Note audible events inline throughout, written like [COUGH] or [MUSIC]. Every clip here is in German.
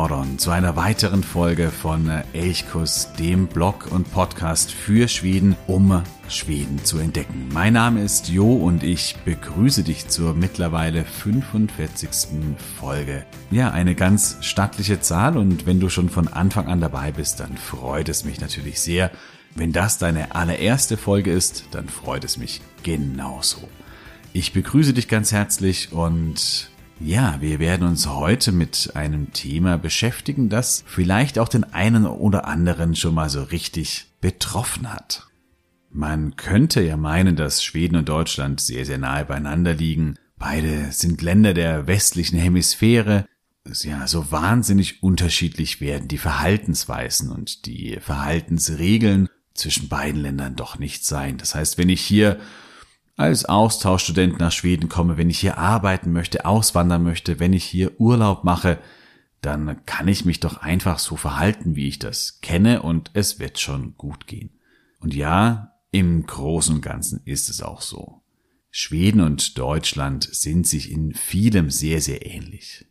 Modern zu einer weiteren Folge von Elchkuss, dem Blog und Podcast für Schweden, um Schweden zu entdecken. Mein Name ist Jo und ich begrüße dich zur mittlerweile 45. Folge. Ja, eine ganz stattliche Zahl und wenn du schon von Anfang an dabei bist, dann freut es mich natürlich sehr. Wenn das deine allererste Folge ist, dann freut es mich genauso. Ich begrüße dich ganz herzlich und ja, wir werden uns heute mit einem Thema beschäftigen, das vielleicht auch den einen oder anderen schon mal so richtig betroffen hat. Man könnte ja meinen, dass Schweden und Deutschland sehr, sehr nahe beieinander liegen. Beide sind Länder der westlichen Hemisphäre. Ja, so wahnsinnig unterschiedlich werden die Verhaltensweisen und die Verhaltensregeln zwischen beiden Ländern doch nicht sein. Das heißt, wenn ich hier als Austauschstudent nach Schweden komme, wenn ich hier arbeiten möchte, auswandern möchte, wenn ich hier Urlaub mache, dann kann ich mich doch einfach so verhalten, wie ich das kenne und es wird schon gut gehen. Und ja, im Großen und Ganzen ist es auch so. Schweden und Deutschland sind sich in vielem sehr, sehr ähnlich.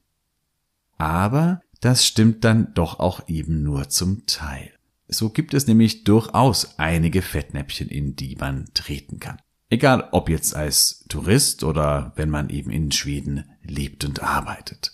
Aber das stimmt dann doch auch eben nur zum Teil. So gibt es nämlich durchaus einige Fettnäpfchen, in die man treten kann. Egal ob jetzt als Tourist oder wenn man eben in Schweden lebt und arbeitet.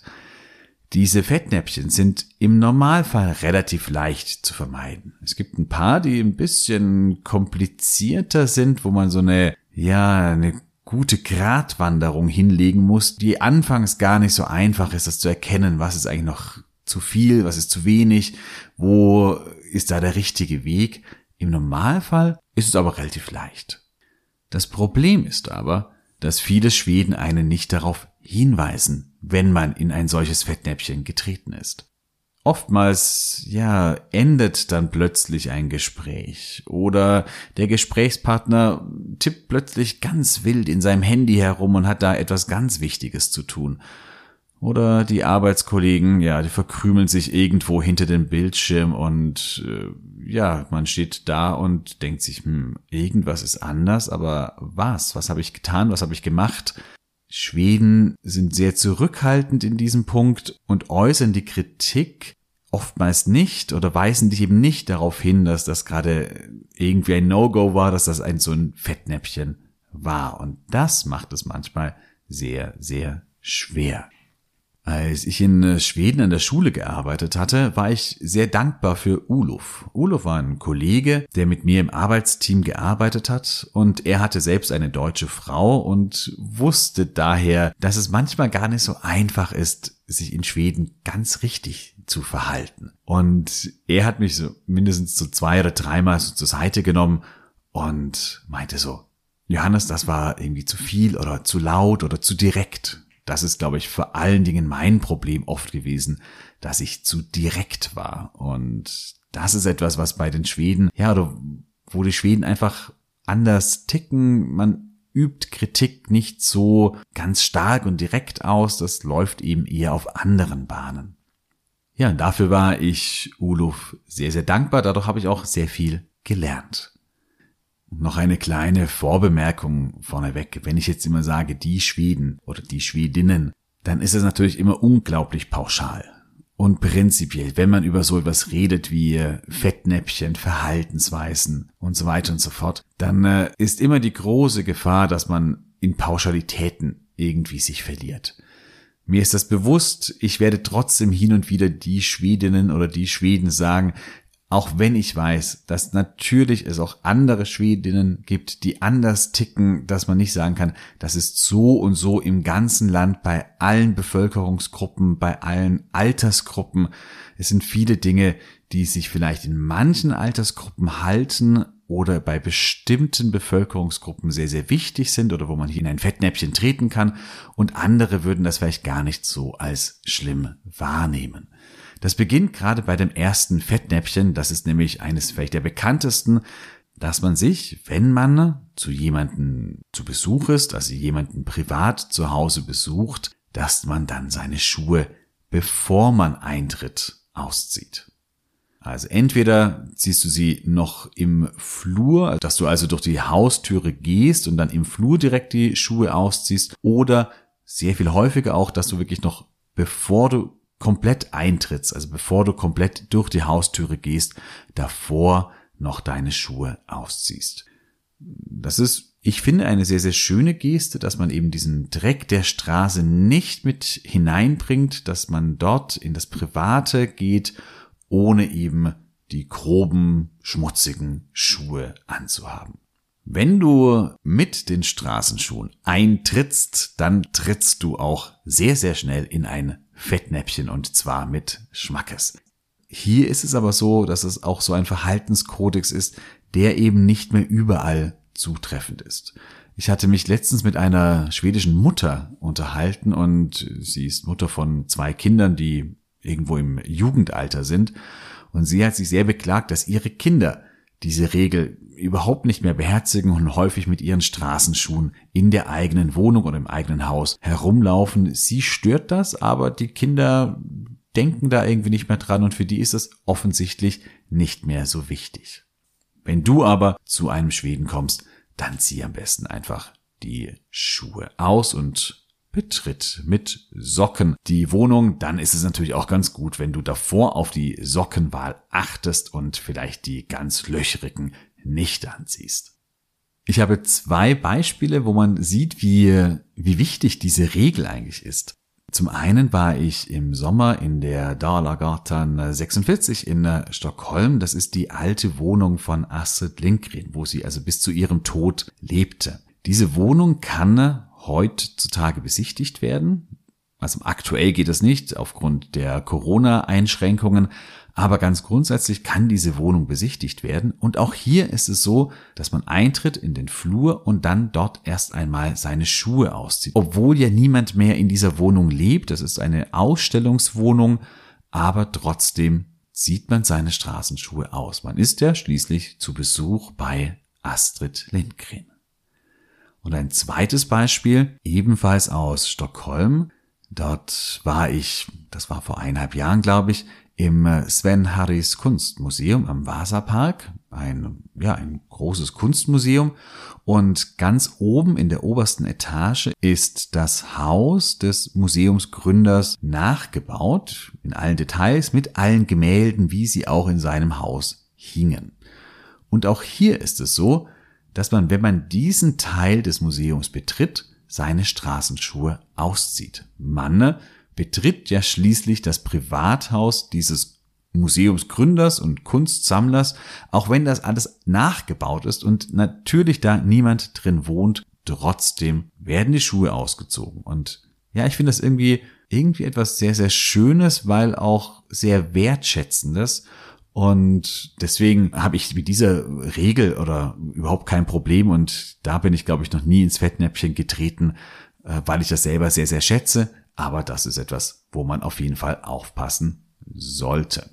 Diese Fettnäpfchen sind im Normalfall relativ leicht zu vermeiden. Es gibt ein paar, die ein bisschen komplizierter sind, wo man so eine, ja, eine gute Gratwanderung hinlegen muss, die anfangs gar nicht so einfach ist, das zu erkennen, was ist eigentlich noch zu viel, was ist zu wenig, wo ist da der richtige Weg. Im Normalfall ist es aber relativ leicht. Das Problem ist aber, dass viele Schweden einen nicht darauf hinweisen, wenn man in ein solches Fettnäpfchen getreten ist. Oftmals, ja, endet dann plötzlich ein Gespräch oder der Gesprächspartner tippt plötzlich ganz wild in seinem Handy herum und hat da etwas ganz Wichtiges zu tun oder die Arbeitskollegen, ja, die verkrümeln sich irgendwo hinter dem Bildschirm und äh, ja, man steht da und denkt sich, hm, irgendwas ist anders, aber was? Was habe ich getan? Was habe ich gemacht? Schweden sind sehr zurückhaltend in diesem Punkt und äußern die Kritik oftmals nicht oder weisen dich eben nicht darauf hin, dass das gerade irgendwie ein No-Go war, dass das ein so ein Fettnäpfchen war. Und das macht es manchmal sehr, sehr schwer. Als ich in äh, Schweden an der Schule gearbeitet hatte, war ich sehr dankbar für Uluf. Uluf war ein Kollege, der mit mir im Arbeitsteam gearbeitet hat und er hatte selbst eine deutsche Frau und wusste daher, dass es manchmal gar nicht so einfach ist, sich in Schweden ganz richtig zu verhalten. Und er hat mich so mindestens so zwei oder dreimal so zur Seite genommen und meinte so, Johannes, das war irgendwie zu viel oder zu laut oder zu direkt. Das ist, glaube ich, vor allen Dingen mein Problem oft gewesen, dass ich zu direkt war. Und das ist etwas, was bei den Schweden, ja, oder wo die Schweden einfach anders ticken. Man übt Kritik nicht so ganz stark und direkt aus. Das läuft eben eher auf anderen Bahnen. Ja, dafür war ich Uluf sehr, sehr dankbar. Dadurch habe ich auch sehr viel gelernt. Noch eine kleine Vorbemerkung vorneweg. Wenn ich jetzt immer sage, die Schweden oder die Schwedinnen, dann ist es natürlich immer unglaublich pauschal. Und prinzipiell, wenn man über so etwas redet wie Fettnäpfchen, Verhaltensweisen und so weiter und so fort, dann äh, ist immer die große Gefahr, dass man in Pauschalitäten irgendwie sich verliert. Mir ist das bewusst, ich werde trotzdem hin und wieder die Schwedinnen oder die Schweden sagen, auch wenn ich weiß, dass natürlich es auch andere Schwedinnen gibt, die anders ticken, dass man nicht sagen kann, das ist so und so im ganzen Land bei allen Bevölkerungsgruppen, bei allen Altersgruppen. Es sind viele Dinge, die sich vielleicht in manchen Altersgruppen halten oder bei bestimmten Bevölkerungsgruppen sehr, sehr wichtig sind oder wo man hier in ein Fettnäpfchen treten kann und andere würden das vielleicht gar nicht so als schlimm wahrnehmen. Das beginnt gerade bei dem ersten Fettnäpfchen, das ist nämlich eines vielleicht der bekanntesten. dass man sich, wenn man zu jemanden zu Besuch ist, also jemanden privat zu Hause besucht, dass man dann seine Schuhe, bevor man eintritt, auszieht. Also entweder ziehst du sie noch im Flur, dass du also durch die Haustüre gehst und dann im Flur direkt die Schuhe ausziehst oder sehr viel häufiger auch, dass du wirklich noch bevor du komplett eintrittst, also bevor du komplett durch die Haustüre gehst, davor noch deine Schuhe ausziehst. Das ist, ich finde, eine sehr, sehr schöne Geste, dass man eben diesen Dreck der Straße nicht mit hineinbringt, dass man dort in das Private geht, ohne eben die groben, schmutzigen Schuhe anzuhaben. Wenn du mit den Straßenschuhen eintrittst, dann trittst du auch sehr, sehr schnell in ein Fettnäpfchen und zwar mit Schmackes. Hier ist es aber so, dass es auch so ein Verhaltenskodex ist, der eben nicht mehr überall zutreffend ist. Ich hatte mich letztens mit einer schwedischen Mutter unterhalten und sie ist Mutter von zwei Kindern, die irgendwo im Jugendalter sind. Und sie hat sich sehr beklagt, dass ihre Kinder diese Regel überhaupt nicht mehr beherzigen und häufig mit ihren Straßenschuhen in der eigenen Wohnung oder im eigenen Haus herumlaufen. Sie stört das, aber die Kinder denken da irgendwie nicht mehr dran und für die ist es offensichtlich nicht mehr so wichtig. Wenn du aber zu einem Schweden kommst, dann zieh am besten einfach die Schuhe aus und betritt mit Socken die Wohnung, dann ist es natürlich auch ganz gut, wenn du davor auf die Sockenwahl achtest und vielleicht die ganz löchrigen nicht anziehst. Ich habe zwei Beispiele, wo man sieht, wie, wie wichtig diese Regel eigentlich ist. Zum einen war ich im Sommer in der Dalagatan 46 in Stockholm. Das ist die alte Wohnung von Astrid Lindgren, wo sie also bis zu ihrem Tod lebte. Diese Wohnung kann heutzutage besichtigt werden. Also aktuell geht es nicht aufgrund der Corona-Einschränkungen, aber ganz grundsätzlich kann diese Wohnung besichtigt werden. Und auch hier ist es so, dass man eintritt in den Flur und dann dort erst einmal seine Schuhe auszieht. Obwohl ja niemand mehr in dieser Wohnung lebt, das ist eine Ausstellungswohnung, aber trotzdem zieht man seine Straßenschuhe aus. Man ist ja schließlich zu Besuch bei Astrid Lindgren. Und ein zweites Beispiel, ebenfalls aus Stockholm. Dort war ich, das war vor eineinhalb Jahren, glaube ich, im Sven Harris Kunstmuseum am Vasapark, ein, ja, ein großes Kunstmuseum. Und ganz oben in der obersten Etage ist das Haus des Museumsgründers nachgebaut, in allen Details, mit allen Gemälden, wie sie auch in seinem Haus hingen. Und auch hier ist es so, dass man, wenn man diesen Teil des Museums betritt, seine Straßenschuhe auszieht. Man betritt ja schließlich das Privathaus dieses Museumsgründers und Kunstsammlers, auch wenn das alles nachgebaut ist und natürlich da niemand drin wohnt, trotzdem werden die Schuhe ausgezogen. Und ja, ich finde das irgendwie, irgendwie etwas sehr, sehr Schönes, weil auch sehr Wertschätzendes und deswegen habe ich mit dieser Regel oder überhaupt kein Problem und da bin ich, glaube ich, noch nie ins Fettnäpfchen getreten, äh, weil ich das selber sehr, sehr schätze. Aber das ist etwas, wo man auf jeden Fall aufpassen sollte.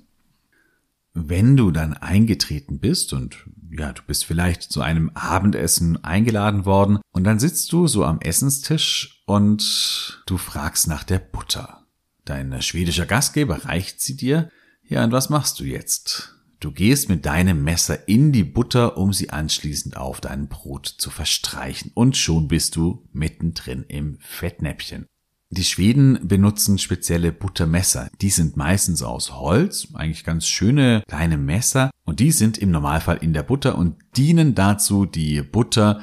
Wenn du dann eingetreten bist und ja, du bist vielleicht zu einem Abendessen eingeladen worden und dann sitzt du so am Essenstisch und du fragst nach der Butter. Dein schwedischer Gastgeber reicht sie dir ja, und was machst du jetzt? Du gehst mit deinem Messer in die Butter, um sie anschließend auf dein Brot zu verstreichen. Und schon bist du mittendrin im Fettnäpfchen. Die Schweden benutzen spezielle Buttermesser. Die sind meistens aus Holz, eigentlich ganz schöne kleine Messer. Und die sind im Normalfall in der Butter und dienen dazu, die Butter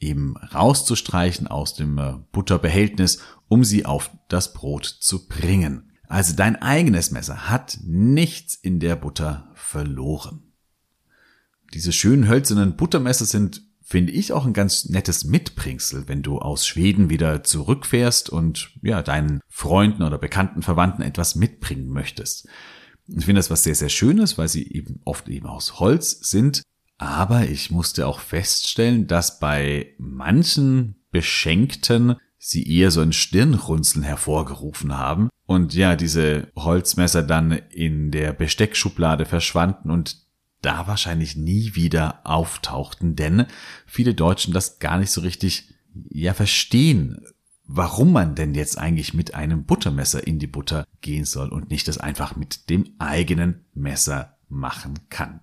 eben rauszustreichen aus dem äh, Butterbehältnis, um sie auf das Brot zu bringen. Also dein eigenes Messer hat nichts in der Butter verloren. Diese schönen hölzernen Buttermesser sind, finde ich, auch ein ganz nettes Mitbringsel, wenn du aus Schweden wieder zurückfährst und ja, deinen Freunden oder bekannten Verwandten etwas mitbringen möchtest. Ich finde das was sehr, sehr Schönes, weil sie eben oft eben aus Holz sind. Aber ich musste auch feststellen, dass bei manchen Beschenkten sie eher so ein Stirnrunzeln hervorgerufen haben und ja, diese Holzmesser dann in der Besteckschublade verschwanden und da wahrscheinlich nie wieder auftauchten, denn viele Deutschen das gar nicht so richtig ja verstehen, warum man denn jetzt eigentlich mit einem Buttermesser in die Butter gehen soll und nicht das einfach mit dem eigenen Messer machen kann.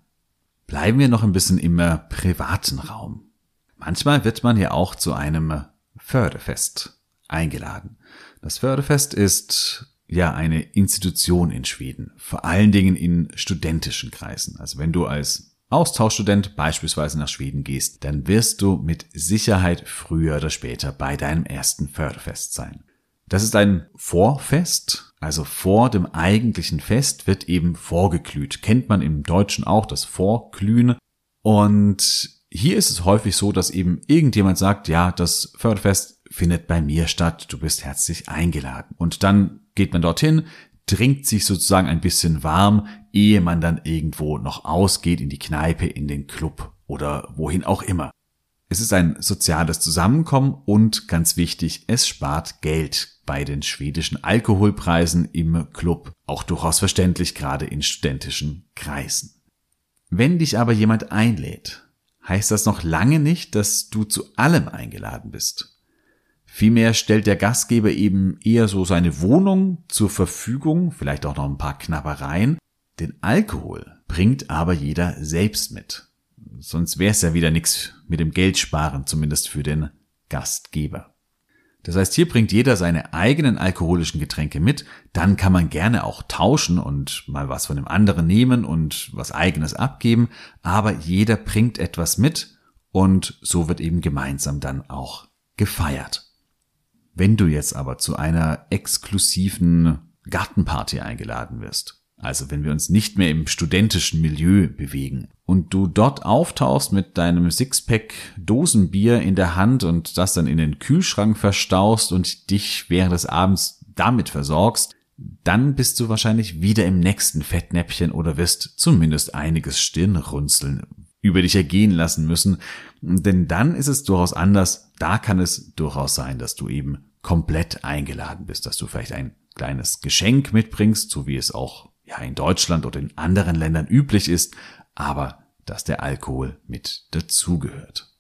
Bleiben wir noch ein bisschen im äh, privaten Raum. Manchmal wird man ja auch zu einem Förderfest eingeladen. Das Förderfest ist ja eine Institution in Schweden, vor allen Dingen in studentischen Kreisen. Also wenn du als Austauschstudent beispielsweise nach Schweden gehst, dann wirst du mit Sicherheit früher oder später bei deinem ersten Förderfest sein. Das ist ein Vorfest, also vor dem eigentlichen Fest wird eben vorgeglüht. Kennt man im Deutschen auch das Vorglühen. Und hier ist es häufig so, dass eben irgendjemand sagt, ja, das Förderfest findet bei mir statt, du bist herzlich eingeladen. Und dann geht man dorthin, trinkt sich sozusagen ein bisschen warm, ehe man dann irgendwo noch ausgeht in die Kneipe, in den Club oder wohin auch immer. Es ist ein soziales Zusammenkommen und ganz wichtig, es spart Geld bei den schwedischen Alkoholpreisen im Club, auch durchaus verständlich gerade in studentischen Kreisen. Wenn dich aber jemand einlädt, heißt das noch lange nicht, dass du zu allem eingeladen bist. Vielmehr stellt der Gastgeber eben eher so seine Wohnung zur Verfügung, vielleicht auch noch ein paar Knabbereien. Den Alkohol bringt aber jeder selbst mit. Sonst wäre es ja wieder nichts mit dem Geld sparen, zumindest für den Gastgeber. Das heißt, hier bringt jeder seine eigenen alkoholischen Getränke mit, dann kann man gerne auch tauschen und mal was von dem anderen nehmen und was eigenes abgeben, aber jeder bringt etwas mit und so wird eben gemeinsam dann auch gefeiert. Wenn du jetzt aber zu einer exklusiven Gartenparty eingeladen wirst, also wenn wir uns nicht mehr im studentischen Milieu bewegen und du dort auftauchst mit deinem Sixpack Dosenbier in der Hand und das dann in den Kühlschrank verstaust und dich während des Abends damit versorgst, dann bist du wahrscheinlich wieder im nächsten Fettnäpfchen oder wirst zumindest einiges Stirnrunzeln über dich ergehen lassen müssen. Denn dann ist es durchaus anders. Da kann es durchaus sein, dass du eben komplett eingeladen bist, dass du vielleicht ein kleines Geschenk mitbringst, so wie es auch ja in Deutschland oder in anderen Ländern üblich ist, aber dass der Alkohol mit dazugehört.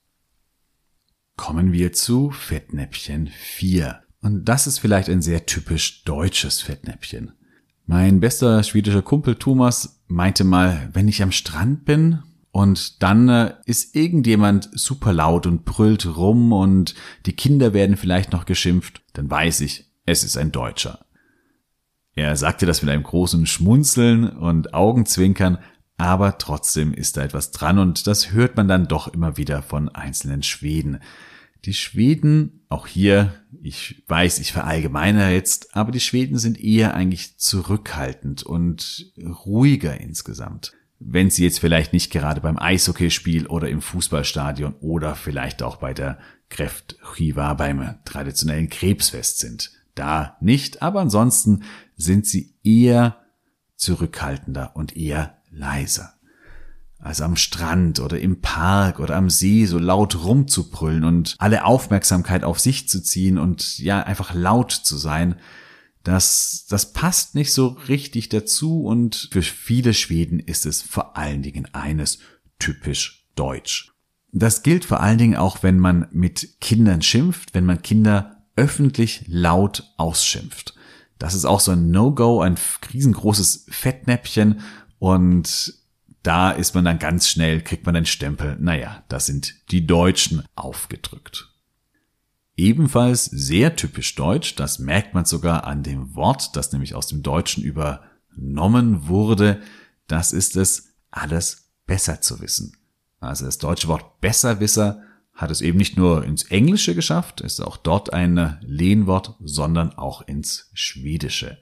Kommen wir zu Fettnäpfchen 4. Und das ist vielleicht ein sehr typisch deutsches Fettnäpfchen. Mein bester schwedischer Kumpel Thomas meinte mal, wenn ich am Strand bin und dann äh, ist irgendjemand super laut und brüllt rum und die Kinder werden vielleicht noch geschimpft, dann weiß ich, es ist ein Deutscher. Er sagte das mit einem großen Schmunzeln und Augenzwinkern, aber trotzdem ist da etwas dran und das hört man dann doch immer wieder von einzelnen Schweden. Die Schweden, auch hier, ich weiß, ich verallgemeine jetzt, aber die Schweden sind eher eigentlich zurückhaltend und ruhiger insgesamt wenn sie jetzt vielleicht nicht gerade beim Eishockeyspiel oder im Fußballstadion oder vielleicht auch bei der Kräftchiva beim traditionellen Krebsfest sind. Da nicht, aber ansonsten sind sie eher zurückhaltender und eher leiser. Also am Strand oder im Park oder am See so laut rumzubrüllen und alle Aufmerksamkeit auf sich zu ziehen und ja einfach laut zu sein, das, das passt nicht so richtig dazu und für viele Schweden ist es vor allen Dingen eines typisch deutsch. Das gilt vor allen Dingen auch, wenn man mit Kindern schimpft, wenn man Kinder öffentlich laut ausschimpft. Das ist auch so ein No-Go, ein riesengroßes Fettnäpfchen und da ist man dann ganz schnell, kriegt man den Stempel, naja, das sind die Deutschen aufgedrückt. Ebenfalls sehr typisch deutsch, das merkt man sogar an dem Wort, das nämlich aus dem Deutschen übernommen wurde, das ist es, alles besser zu wissen. Also das deutsche Wort Besserwisser hat es eben nicht nur ins Englische geschafft, ist auch dort ein Lehnwort, sondern auch ins Schwedische.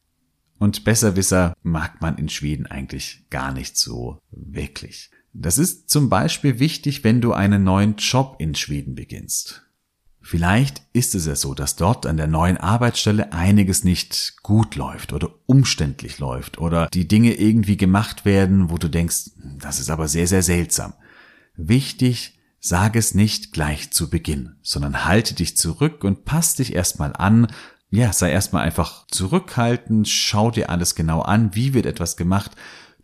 Und Besserwisser mag man in Schweden eigentlich gar nicht so wirklich. Das ist zum Beispiel wichtig, wenn du einen neuen Job in Schweden beginnst. Vielleicht ist es ja so, dass dort an der neuen Arbeitsstelle einiges nicht gut läuft oder umständlich läuft oder die Dinge irgendwie gemacht werden, wo du denkst, das ist aber sehr, sehr seltsam. Wichtig, sag es nicht gleich zu Beginn, sondern halte dich zurück und pass dich erstmal an. Ja, sei erstmal einfach zurückhaltend, schau dir alles genau an, wie wird etwas gemacht.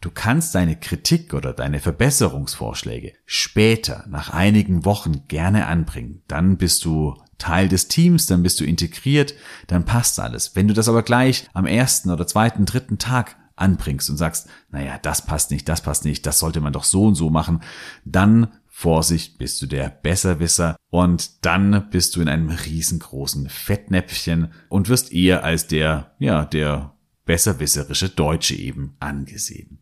Du kannst deine Kritik oder deine Verbesserungsvorschläge später, nach einigen Wochen gerne anbringen. Dann bist du Teil des Teams, dann bist du integriert, dann passt alles. Wenn du das aber gleich am ersten oder zweiten, dritten Tag anbringst und sagst, naja, das passt nicht, das passt nicht, das sollte man doch so und so machen, dann Vorsicht, bist du der Besserwisser und dann bist du in einem riesengroßen Fettnäpfchen und wirst eher als der, ja, der besserwisserische Deutsche eben angesehen.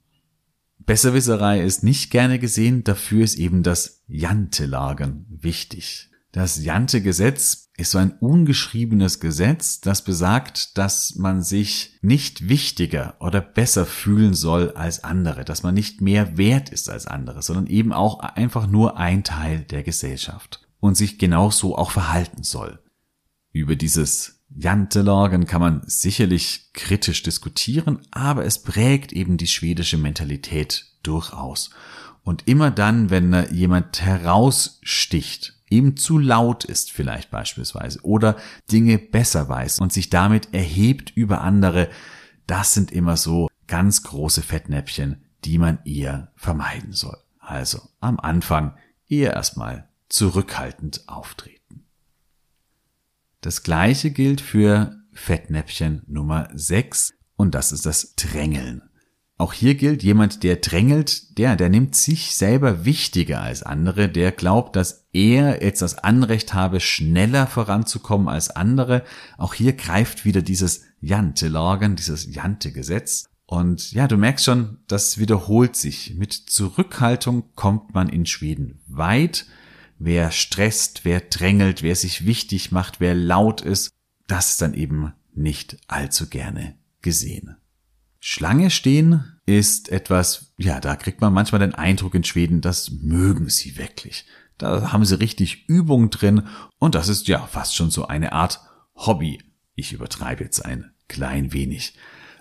Besserwisserei ist nicht gerne gesehen, dafür ist eben das Jante-Lagern wichtig. Das Jante-Gesetz ist so ein ungeschriebenes Gesetz, das besagt, dass man sich nicht wichtiger oder besser fühlen soll als andere, dass man nicht mehr wert ist als andere, sondern eben auch einfach nur ein Teil der Gesellschaft und sich genauso auch verhalten soll. Über dieses Jantelagen kann man sicherlich kritisch diskutieren, aber es prägt eben die schwedische Mentalität durchaus. Und immer dann, wenn jemand heraussticht, eben zu laut ist vielleicht beispielsweise oder Dinge besser weiß und sich damit erhebt über andere, das sind immer so ganz große Fettnäpfchen, die man eher vermeiden soll. Also am Anfang eher erstmal zurückhaltend auftreten. Das gleiche gilt für Fettnäpfchen Nummer 6 und das ist das Drängeln. Auch hier gilt, jemand, der drängelt, der, der nimmt sich selber wichtiger als andere, der glaubt, dass er jetzt das Anrecht habe, schneller voranzukommen als andere. Auch hier greift wieder dieses Jante-Lagen, dieses Jante-Gesetz. Und ja, du merkst schon, das wiederholt sich. Mit Zurückhaltung kommt man in Schweden weit. Wer stresst, wer drängelt, wer sich wichtig macht, wer laut ist, das ist dann eben nicht allzu gerne gesehen. Schlange stehen ist etwas, ja, da kriegt man manchmal den Eindruck in Schweden, das mögen sie wirklich. Da haben sie richtig Übung drin und das ist ja fast schon so eine Art Hobby. Ich übertreibe jetzt ein klein wenig.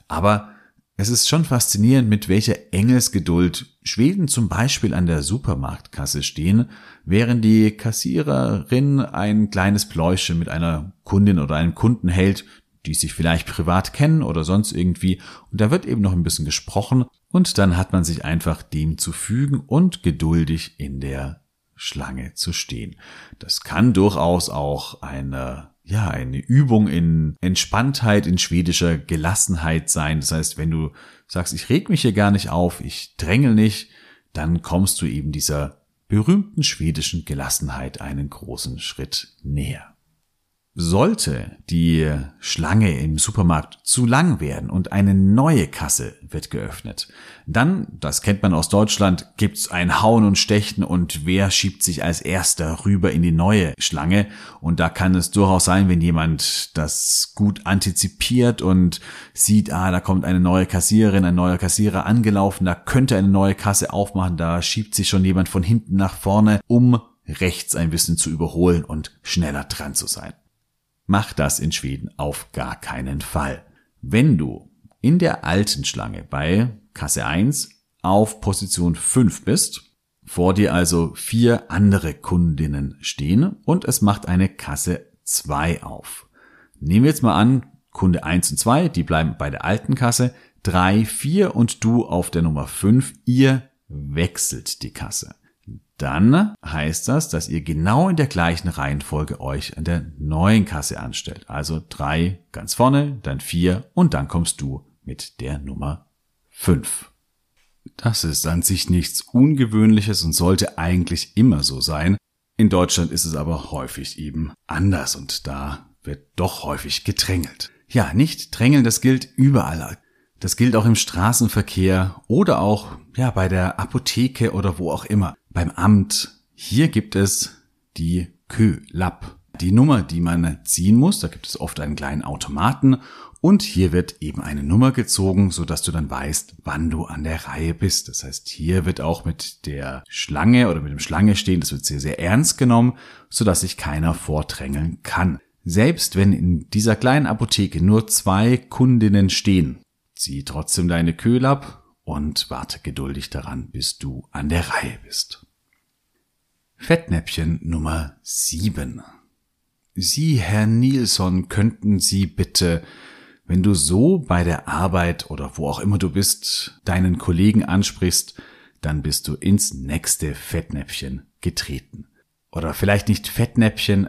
Aber es ist schon faszinierend, mit welcher Engelsgeduld Schweden zum Beispiel an der Supermarktkasse stehen, während die Kassiererin ein kleines Pläuschen mit einer Kundin oder einem Kunden hält, die sich vielleicht privat kennen oder sonst irgendwie. Und da wird eben noch ein bisschen gesprochen und dann hat man sich einfach dem zu fügen und geduldig in der Schlange zu stehen. Das kann durchaus auch eine ja, eine Übung in Entspanntheit, in schwedischer Gelassenheit sein. Das heißt, wenn du sagst, ich reg mich hier gar nicht auf, ich drängel nicht, dann kommst du eben dieser berühmten schwedischen Gelassenheit einen großen Schritt näher. Sollte die Schlange im Supermarkt zu lang werden und eine neue Kasse wird geöffnet, dann, das kennt man aus Deutschland, gibt's ein Hauen und Stechen und wer schiebt sich als erster rüber in die neue Schlange und da kann es durchaus sein, wenn jemand das gut antizipiert und sieht, ah, da kommt eine neue Kassiererin, ein neuer Kassierer angelaufen, da könnte eine neue Kasse aufmachen, da schiebt sich schon jemand von hinten nach vorne, um rechts ein bisschen zu überholen und schneller dran zu sein. Mach das in Schweden auf gar keinen Fall. Wenn du in der alten Schlange bei Kasse 1 auf Position 5 bist, vor dir also vier andere Kundinnen stehen und es macht eine Kasse 2 auf. Nehmen wir jetzt mal an, Kunde 1 und 2, die bleiben bei der alten Kasse, 3, 4 und du auf der Nummer 5, ihr wechselt die Kasse dann heißt das, dass ihr genau in der gleichen Reihenfolge euch an der neuen Kasse anstellt. Also drei ganz vorne, dann vier und dann kommst du mit der Nummer fünf. Das ist an sich nichts Ungewöhnliches und sollte eigentlich immer so sein. In Deutschland ist es aber häufig eben anders und da wird doch häufig gedrängelt. Ja, nicht drängeln, das gilt überall. Das gilt auch im Straßenverkehr oder auch ja bei der Apotheke oder wo auch immer beim Amt. Hier gibt es die Kö-Lab. Die Nummer, die man ziehen muss, da gibt es oft einen kleinen Automaten und hier wird eben eine Nummer gezogen, so dass du dann weißt, wann du an der Reihe bist. Das heißt, hier wird auch mit der Schlange oder mit dem Schlange stehen, das wird sehr, sehr ernst genommen, so dass sich keiner vordrängeln kann. Selbst wenn in dieser kleinen Apotheke nur zwei Kundinnen stehen, zieh trotzdem deine Köhl ab und warte geduldig daran, bis du an der Reihe bist. Fettnäpfchen Nummer 7. Sie, Herr Nilsson, könnten Sie bitte Wenn du so bei der Arbeit oder wo auch immer du bist, deinen Kollegen ansprichst, dann bist du ins nächste Fettnäpfchen getreten. Oder vielleicht nicht Fettnäpfchen,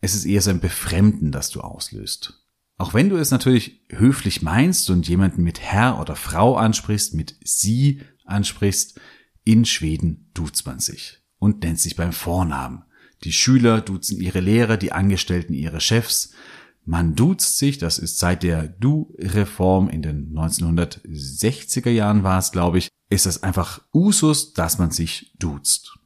es ist eher so ein Befremden, das du auslöst. Auch wenn du es natürlich höflich meinst und jemanden mit Herr oder Frau ansprichst, mit Sie ansprichst, in Schweden duzt man sich und nennt sich beim Vornamen. Die Schüler duzen ihre Lehrer, die Angestellten ihre Chefs. Man duzt sich, das ist seit der Du-Reform in den 1960er Jahren war es, glaube ich, ist es einfach Usus, dass man sich duzt.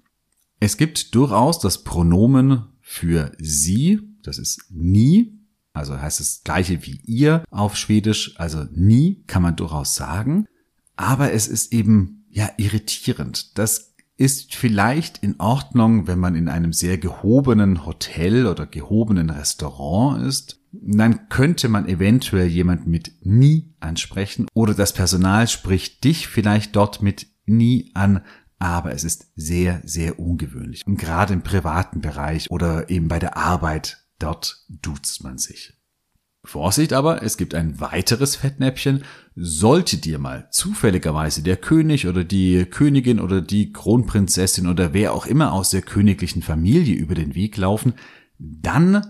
Es gibt durchaus das Pronomen für sie, das ist nie, also heißt das gleiche wie ihr auf Schwedisch, also nie kann man durchaus sagen, aber es ist eben ja irritierend. Das ist vielleicht in Ordnung, wenn man in einem sehr gehobenen Hotel oder gehobenen Restaurant ist. Dann könnte man eventuell jemand mit nie ansprechen oder das Personal spricht dich vielleicht dort mit nie an, aber es ist sehr, sehr ungewöhnlich. Und gerade im privaten Bereich oder eben bei der Arbeit, dort duzt man sich. Vorsicht aber, es gibt ein weiteres Fettnäpfchen. Sollte dir mal zufälligerweise der König oder die Königin oder die Kronprinzessin oder wer auch immer aus der königlichen Familie über den Weg laufen, dann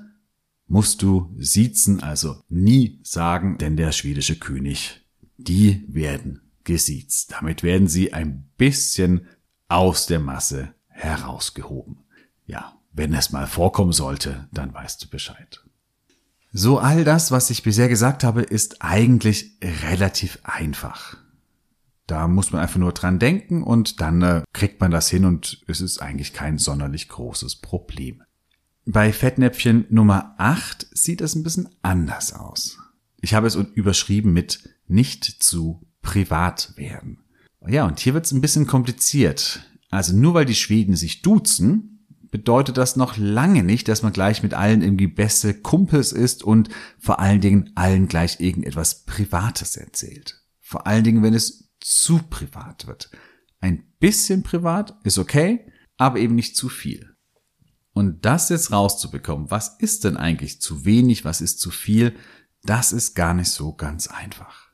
musst du siezen, also nie sagen, denn der schwedische König, die werden gesiezt. Damit werden sie ein bisschen aus der Masse herausgehoben. Ja, wenn es mal vorkommen sollte, dann weißt du Bescheid. So all das, was ich bisher gesagt habe, ist eigentlich relativ einfach. Da muss man einfach nur dran denken und dann äh, kriegt man das hin und es ist eigentlich kein sonderlich großes Problem. Bei Fettnäpfchen Nummer 8 sieht es ein bisschen anders aus. Ich habe es überschrieben mit nicht zu privat werden. Ja, und hier wird es ein bisschen kompliziert. Also nur weil die Schweden sich duzen, bedeutet das noch lange nicht, dass man gleich mit allen irgendwie beste Kumpels ist und vor allen Dingen allen gleich irgendetwas Privates erzählt. Vor allen Dingen, wenn es zu privat wird. Ein bisschen privat ist okay, aber eben nicht zu viel. Und das jetzt rauszubekommen, was ist denn eigentlich zu wenig, was ist zu viel, das ist gar nicht so ganz einfach.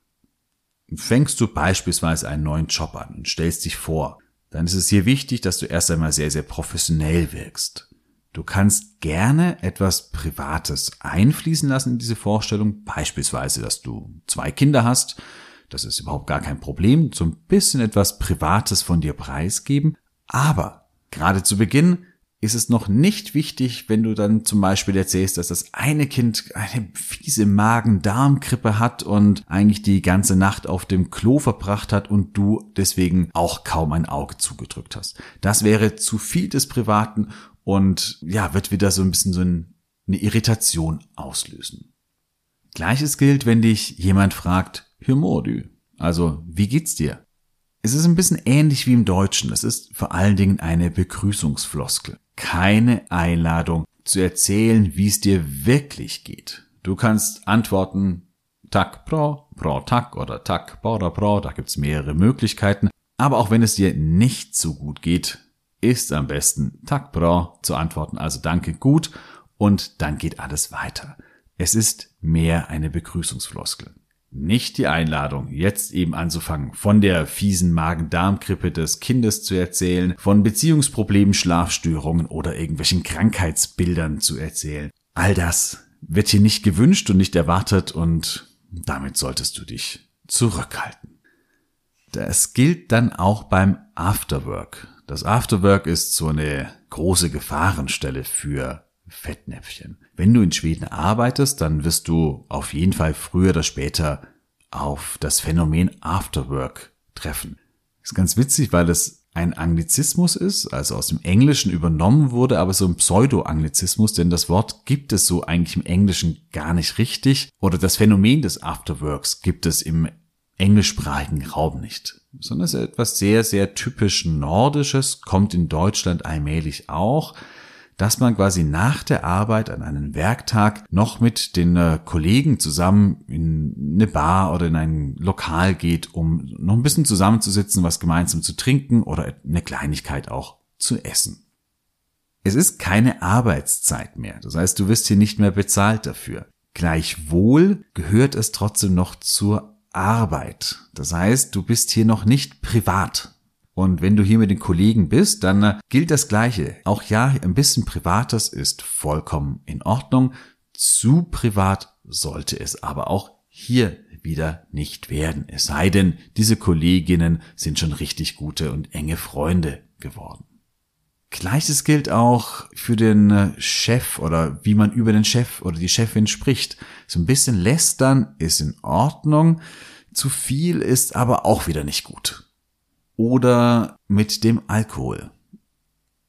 Fängst du beispielsweise einen neuen Job an und stellst dich vor, dann ist es hier wichtig, dass du erst einmal sehr, sehr professionell wirkst. Du kannst gerne etwas Privates einfließen lassen in diese Vorstellung, beispielsweise, dass du zwei Kinder hast, das ist überhaupt gar kein Problem, so ein bisschen etwas Privates von dir preisgeben, aber gerade zu Beginn ist es noch nicht wichtig, wenn du dann zum Beispiel erzählst, dass das eine Kind eine fiese Magen-Darm-Grippe hat und eigentlich die ganze Nacht auf dem Klo verbracht hat und du deswegen auch kaum ein Auge zugedrückt hast. Das wäre zu viel des Privaten und ja, wird wieder so ein bisschen so eine Irritation auslösen. Gleiches gilt, wenn dich jemand fragt, Hymordu, also wie geht's dir? Es ist ein bisschen ähnlich wie im Deutschen. Es ist vor allen Dingen eine Begrüßungsfloskel keine Einladung zu erzählen, wie es dir wirklich geht. Du kannst antworten tak pro, pro tak oder tak bora pro, da gibt's mehrere Möglichkeiten. Aber auch wenn es dir nicht so gut geht, ist am besten tak pro zu antworten, also danke gut und dann geht alles weiter. Es ist mehr eine Begrüßungsfloskel nicht die Einladung, jetzt eben anzufangen, von der fiesen Magen-Darm-Grippe des Kindes zu erzählen, von Beziehungsproblemen, Schlafstörungen oder irgendwelchen Krankheitsbildern zu erzählen. All das wird hier nicht gewünscht und nicht erwartet und damit solltest du dich zurückhalten. Das gilt dann auch beim Afterwork. Das Afterwork ist so eine große Gefahrenstelle für Fettnäpfchen. Wenn du in Schweden arbeitest, dann wirst du auf jeden Fall früher oder später auf das Phänomen Afterwork treffen. ist ganz witzig, weil es ein Anglizismus ist, also aus dem Englischen übernommen wurde, aber so ein Pseudo-Anglizismus, denn das Wort gibt es so eigentlich im Englischen gar nicht richtig. Oder das Phänomen des Afterworks gibt es im englischsprachigen Raum nicht, sondern es ist etwas sehr, sehr typisch Nordisches, kommt in Deutschland allmählich auch dass man quasi nach der Arbeit an einem Werktag noch mit den äh, Kollegen zusammen in eine Bar oder in ein Lokal geht, um noch ein bisschen zusammenzusitzen, was gemeinsam zu trinken oder eine Kleinigkeit auch zu essen. Es ist keine Arbeitszeit mehr. Das heißt, du wirst hier nicht mehr bezahlt dafür. Gleichwohl gehört es trotzdem noch zur Arbeit. Das heißt, du bist hier noch nicht privat. Und wenn du hier mit den Kollegen bist, dann äh, gilt das Gleiche. Auch ja, ein bisschen Privates ist vollkommen in Ordnung. Zu privat sollte es aber auch hier wieder nicht werden. Es sei denn, diese Kolleginnen sind schon richtig gute und enge Freunde geworden. Gleiches gilt auch für den äh, Chef oder wie man über den Chef oder die Chefin spricht. So ein bisschen lästern ist in Ordnung, zu viel ist aber auch wieder nicht gut. Oder mit dem Alkohol.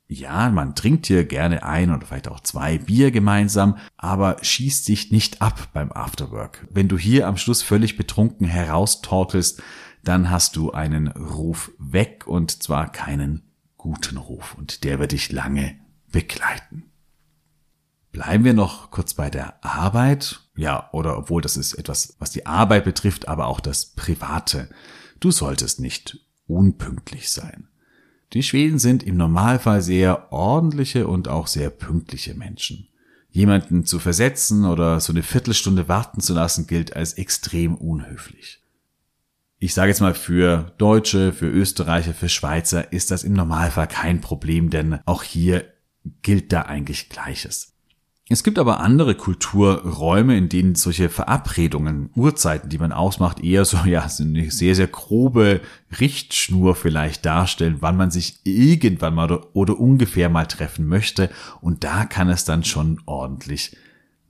Ja, man trinkt hier gerne ein oder vielleicht auch zwei Bier gemeinsam, aber schießt sich nicht ab beim Afterwork. Wenn du hier am Schluss völlig betrunken heraustorkelst, dann hast du einen Ruf weg und zwar keinen guten Ruf und der wird dich lange begleiten. Bleiben wir noch kurz bei der Arbeit. Ja, oder obwohl das ist etwas, was die Arbeit betrifft, aber auch das Private. Du solltest nicht unpünktlich sein. Die Schweden sind im Normalfall sehr ordentliche und auch sehr pünktliche Menschen. Jemanden zu versetzen oder so eine Viertelstunde warten zu lassen gilt als extrem unhöflich ich sage jetzt mal für Deutsche, für Österreicher, für Schweizer ist das im Normalfall kein Problem, denn auch hier gilt da eigentlich Gleiches. Es gibt aber andere Kulturräume, in denen solche Verabredungen, Uhrzeiten, die man ausmacht, eher so, [LAUGHS] ja, eine sehr, sehr grobe Richtschnur vielleicht darstellen, wann man sich irgendwann mal oder, oder ungefähr mal treffen möchte. Und da kann es dann schon ordentlich,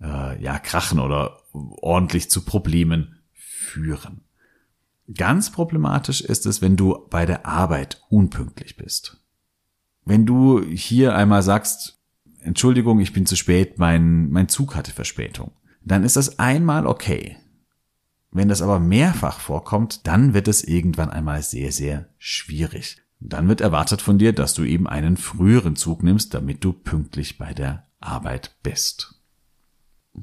äh, ja, krachen oder ordentlich zu Problemen führen. Ganz problematisch ist es, wenn du bei der Arbeit unpünktlich bist. Wenn du hier einmal sagst, Entschuldigung, ich bin zu spät, mein, mein Zug hatte Verspätung, dann ist das einmal okay. Wenn das aber mehrfach vorkommt, dann wird es irgendwann einmal sehr, sehr schwierig. Dann wird erwartet von dir, dass du eben einen früheren Zug nimmst, damit du pünktlich bei der Arbeit bist.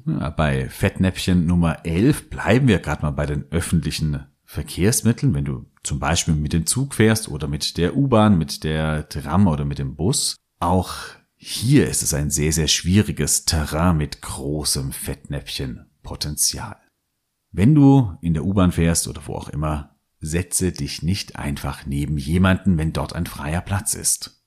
Ja, bei Fettnäpfchen Nummer 11 bleiben wir gerade mal bei den öffentlichen Verkehrsmitteln, wenn du zum Beispiel mit dem Zug fährst oder mit der U-Bahn, mit der Tram oder mit dem Bus, auch hier ist es ein sehr, sehr schwieriges Terrain mit großem Fettnäpfchenpotenzial. Wenn du in der U-Bahn fährst oder wo auch immer, setze dich nicht einfach neben jemanden, wenn dort ein freier Platz ist.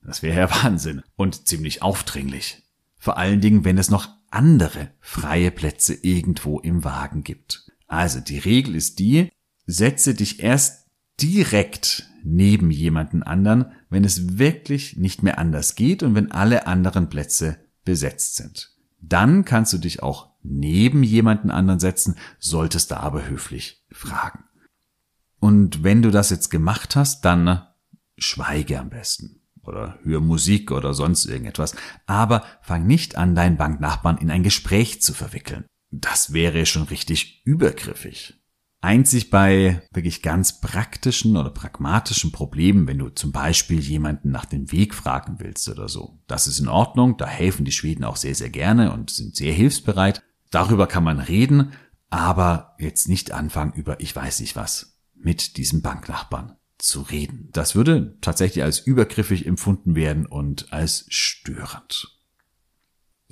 Das wäre ja [LAUGHS] Wahnsinn und ziemlich aufdringlich. Vor allen Dingen, wenn es noch andere freie Plätze irgendwo im Wagen gibt. Also die Regel ist die, setze dich erst direkt neben jemanden anderen, wenn es wirklich nicht mehr anders geht und wenn alle anderen Plätze besetzt sind. Dann kannst du dich auch neben jemanden anderen setzen, solltest da aber höflich fragen. Und wenn du das jetzt gemacht hast, dann schweige am besten oder hör Musik oder sonst irgendetwas, aber fang nicht an, deinen Banknachbarn in ein Gespräch zu verwickeln. Das wäre schon richtig übergriffig. Einzig bei wirklich ganz praktischen oder pragmatischen Problemen, wenn du zum Beispiel jemanden nach dem Weg fragen willst oder so. Das ist in Ordnung, da helfen die Schweden auch sehr, sehr gerne und sind sehr hilfsbereit. Darüber kann man reden, aber jetzt nicht anfangen über ich weiß nicht was mit diesem Banknachbarn zu reden. Das würde tatsächlich als übergriffig empfunden werden und als störend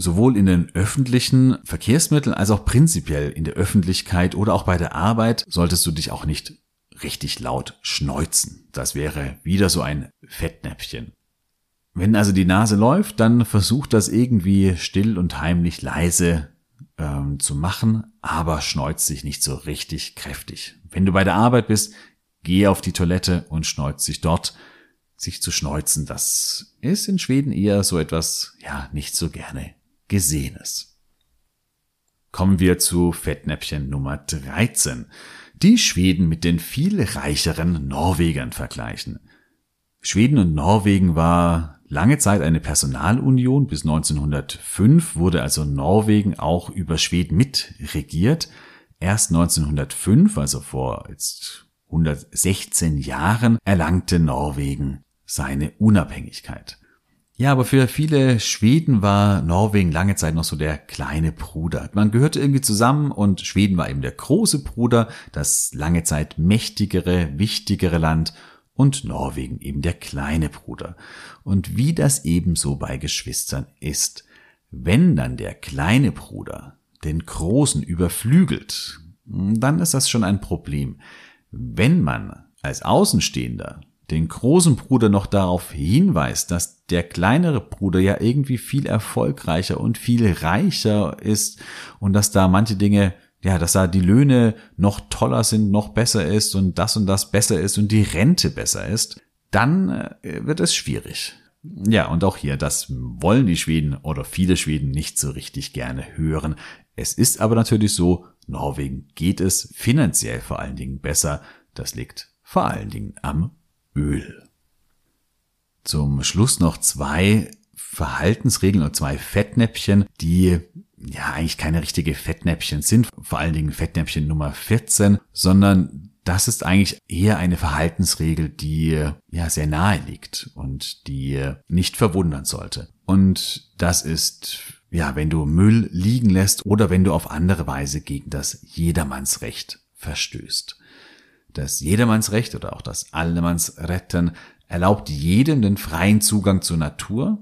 sowohl in den öffentlichen Verkehrsmitteln als auch prinzipiell in der Öffentlichkeit oder auch bei der Arbeit solltest du dich auch nicht richtig laut schneuzen. Das wäre wieder so ein Fettnäpfchen. Wenn also die Nase läuft, dann versuch das irgendwie still und heimlich leise ähm, zu machen, aber schneuz dich nicht so richtig kräftig. Wenn du bei der Arbeit bist, geh auf die Toilette und schneuz dich dort. Sich zu schneuzen, das ist in Schweden eher so etwas, ja, nicht so gerne Gesehenes. Kommen wir zu Fettnäpfchen Nummer 13. Die Schweden mit den viel reicheren Norwegern vergleichen. Schweden und Norwegen war lange Zeit eine Personalunion. Bis 1905 wurde also Norwegen auch über Schweden mitregiert. Erst 1905, also vor jetzt 116 Jahren, erlangte Norwegen seine Unabhängigkeit. Ja, aber für viele Schweden war Norwegen lange Zeit noch so der kleine Bruder. Man gehörte irgendwie zusammen und Schweden war eben der große Bruder, das lange Zeit mächtigere, wichtigere Land und Norwegen eben der kleine Bruder. Und wie das ebenso bei Geschwistern ist, wenn dann der kleine Bruder den Großen überflügelt, dann ist das schon ein Problem. Wenn man als Außenstehender den großen Bruder noch darauf hinweist, dass der kleinere Bruder ja irgendwie viel erfolgreicher und viel reicher ist und dass da manche Dinge, ja, dass da die Löhne noch toller sind, noch besser ist und das und das besser ist und die Rente besser ist, dann äh, wird es schwierig. Ja, und auch hier, das wollen die Schweden oder viele Schweden nicht so richtig gerne hören. Es ist aber natürlich so, Norwegen geht es finanziell vor allen Dingen besser. Das liegt vor allen Dingen am Öl. Zum Schluss noch zwei Verhaltensregeln oder zwei Fettnäpfchen, die ja eigentlich keine richtige Fettnäpfchen sind, vor allen Dingen Fettnäpfchen Nummer 14, sondern das ist eigentlich eher eine Verhaltensregel, die ja sehr nahe liegt und die nicht verwundern sollte. Und das ist ja, wenn du Müll liegen lässt oder wenn du auf andere Weise gegen das Jedermannsrecht verstößt. Das Jedermannsrecht oder auch das Allemannsretten erlaubt jedem den freien Zugang zur Natur.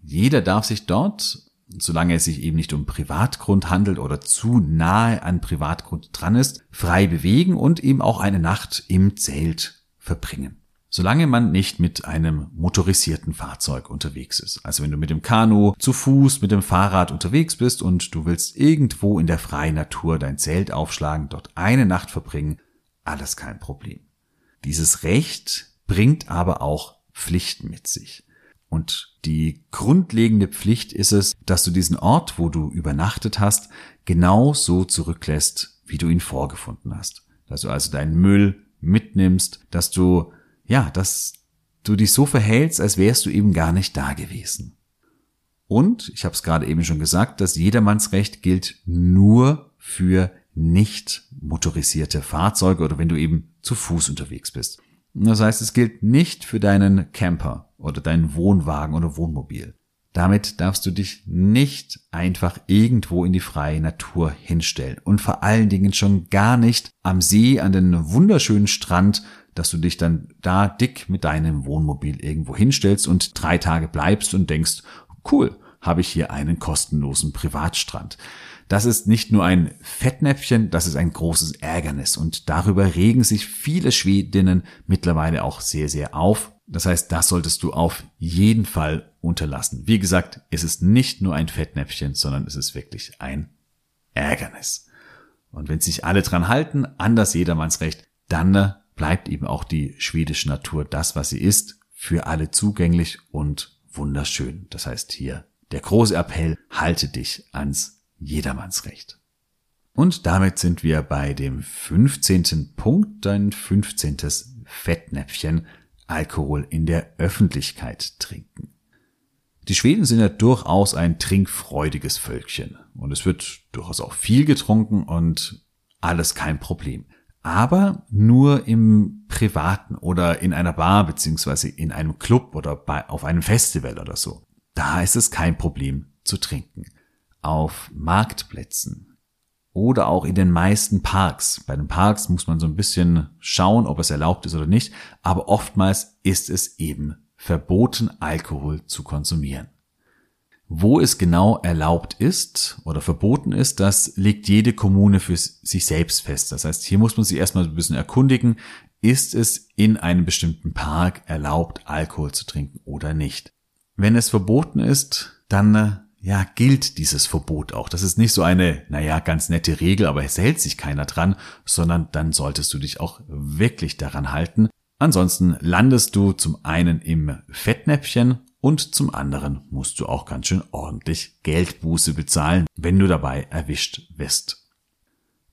Jeder darf sich dort, solange es sich eben nicht um Privatgrund handelt oder zu nahe an Privatgrund dran ist, frei bewegen und eben auch eine Nacht im Zelt verbringen. Solange man nicht mit einem motorisierten Fahrzeug unterwegs ist. Also wenn du mit dem Kanu, zu Fuß, mit dem Fahrrad unterwegs bist und du willst irgendwo in der freien Natur dein Zelt aufschlagen, dort eine Nacht verbringen, alles kein Problem. Dieses Recht bringt aber auch Pflichten mit sich. Und die grundlegende Pflicht ist es, dass du diesen Ort, wo du übernachtet hast, genau so zurücklässt, wie du ihn vorgefunden hast. Dass du also deinen Müll mitnimmst, dass du, ja, dass du dich so verhältst, als wärst du eben gar nicht da gewesen. Und, ich habe es gerade eben schon gesagt, das Jedermannsrecht gilt nur für nicht motorisierte Fahrzeuge oder wenn du eben zu Fuß unterwegs bist. Das heißt, es gilt nicht für deinen Camper oder deinen Wohnwagen oder Wohnmobil. Damit darfst du dich nicht einfach irgendwo in die freie Natur hinstellen und vor allen Dingen schon gar nicht am See an den wunderschönen Strand, dass du dich dann da dick mit deinem Wohnmobil irgendwo hinstellst und drei Tage bleibst und denkst, cool, habe ich hier einen kostenlosen Privatstrand. Das ist nicht nur ein Fettnäpfchen, das ist ein großes Ärgernis und darüber regen sich viele Schwedinnen mittlerweile auch sehr, sehr auf. Das heißt, das solltest du auf jeden Fall unterlassen. Wie gesagt, es ist nicht nur ein Fettnäpfchen, sondern es ist wirklich ein Ärgernis. Und wenn sich alle dran halten, an das Jedermannsrecht, dann bleibt eben auch die schwedische Natur das, was sie ist, für alle zugänglich und wunderschön. Das heißt hier der große Appell, halte dich ans Jedermannsrecht. Und damit sind wir bei dem 15. Punkt, dein 15. Fettnäpfchen, Alkohol in der Öffentlichkeit trinken. Die Schweden sind ja durchaus ein trinkfreudiges Völkchen und es wird durchaus auch viel getrunken und alles kein Problem. Aber nur im Privaten oder in einer Bar beziehungsweise in einem Club oder bei, auf einem Festival oder so. Da ist es kein Problem zu trinken auf Marktplätzen oder auch in den meisten Parks. Bei den Parks muss man so ein bisschen schauen, ob es erlaubt ist oder nicht, aber oftmals ist es eben verboten, Alkohol zu konsumieren. Wo es genau erlaubt ist oder verboten ist, das legt jede Kommune für sich selbst fest. Das heißt, hier muss man sich erstmal ein bisschen erkundigen, ist es in einem bestimmten Park erlaubt, Alkohol zu trinken oder nicht. Wenn es verboten ist, dann ja, gilt dieses Verbot auch. Das ist nicht so eine, naja, ganz nette Regel, aber es hält sich keiner dran, sondern dann solltest du dich auch wirklich daran halten. Ansonsten landest du zum einen im Fettnäpfchen und zum anderen musst du auch ganz schön ordentlich Geldbuße bezahlen, wenn du dabei erwischt wirst.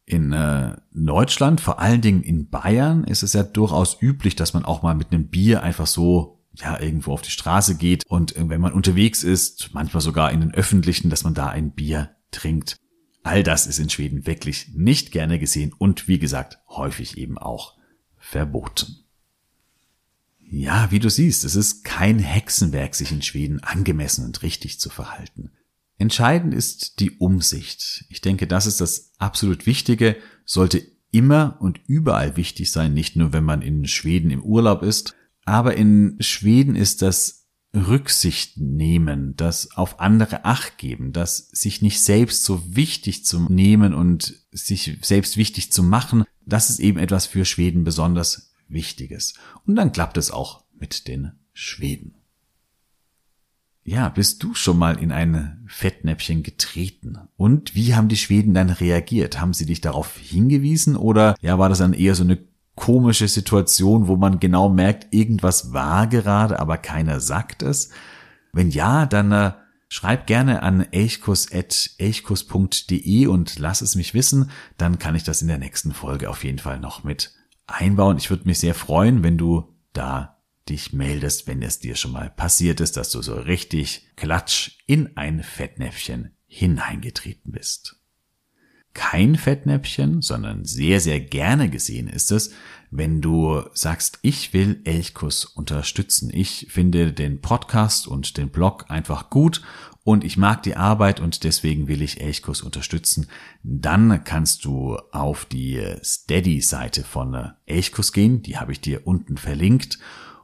In äh, Deutschland, vor allen Dingen in Bayern, ist es ja durchaus üblich, dass man auch mal mit einem Bier einfach so ja, irgendwo auf die Straße geht und wenn man unterwegs ist, manchmal sogar in den öffentlichen, dass man da ein Bier trinkt. All das ist in Schweden wirklich nicht gerne gesehen und wie gesagt, häufig eben auch verboten. Ja, wie du siehst, es ist kein Hexenwerk, sich in Schweden angemessen und richtig zu verhalten. Entscheidend ist die Umsicht. Ich denke, das ist das absolut Wichtige, sollte immer und überall wichtig sein, nicht nur wenn man in Schweden im Urlaub ist, aber in Schweden ist das Rücksicht nehmen, das auf andere Acht geben, das sich nicht selbst so wichtig zu nehmen und sich selbst wichtig zu machen, das ist eben etwas für Schweden besonders Wichtiges. Und dann klappt es auch mit den Schweden. Ja, bist du schon mal in ein Fettnäpfchen getreten? Und wie haben die Schweden dann reagiert? Haben sie dich darauf hingewiesen oder ja, war das dann eher so eine komische Situation, wo man genau merkt, irgendwas war gerade, aber keiner sagt es? Wenn ja, dann äh, schreib gerne an elchkus.elchkus.de und lass es mich wissen, dann kann ich das in der nächsten Folge auf jeden Fall noch mit einbauen. Ich würde mich sehr freuen, wenn du da dich meldest, wenn es dir schon mal passiert ist, dass du so richtig klatsch in ein Fettnäpfchen hineingetreten bist. Kein Fettnäpfchen, sondern sehr, sehr gerne gesehen ist es, wenn du sagst, ich will Elchkus unterstützen. Ich finde den Podcast und den Blog einfach gut und ich mag die Arbeit und deswegen will ich Elchkus unterstützen. Dann kannst du auf die Steady-Seite von Elchkus gehen, die habe ich dir unten verlinkt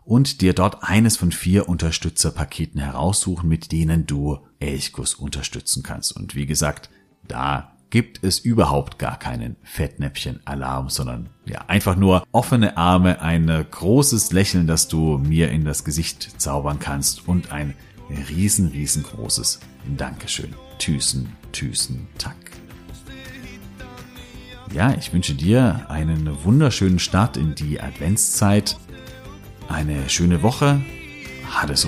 und dir dort eines von vier Unterstützerpaketen heraussuchen, mit denen du Elchkus unterstützen kannst. Und wie gesagt, da gibt es überhaupt gar keinen Fettnäpfchen-Alarm, sondern ja, einfach nur offene Arme, ein großes Lächeln, das du mir in das Gesicht zaubern kannst und ein riesen, riesengroßes Dankeschön. Tüßen, Tüßen, Tack. Ja, ich wünsche dir einen wunderschönen Start in die Adventszeit. Eine schöne Woche. Ha det så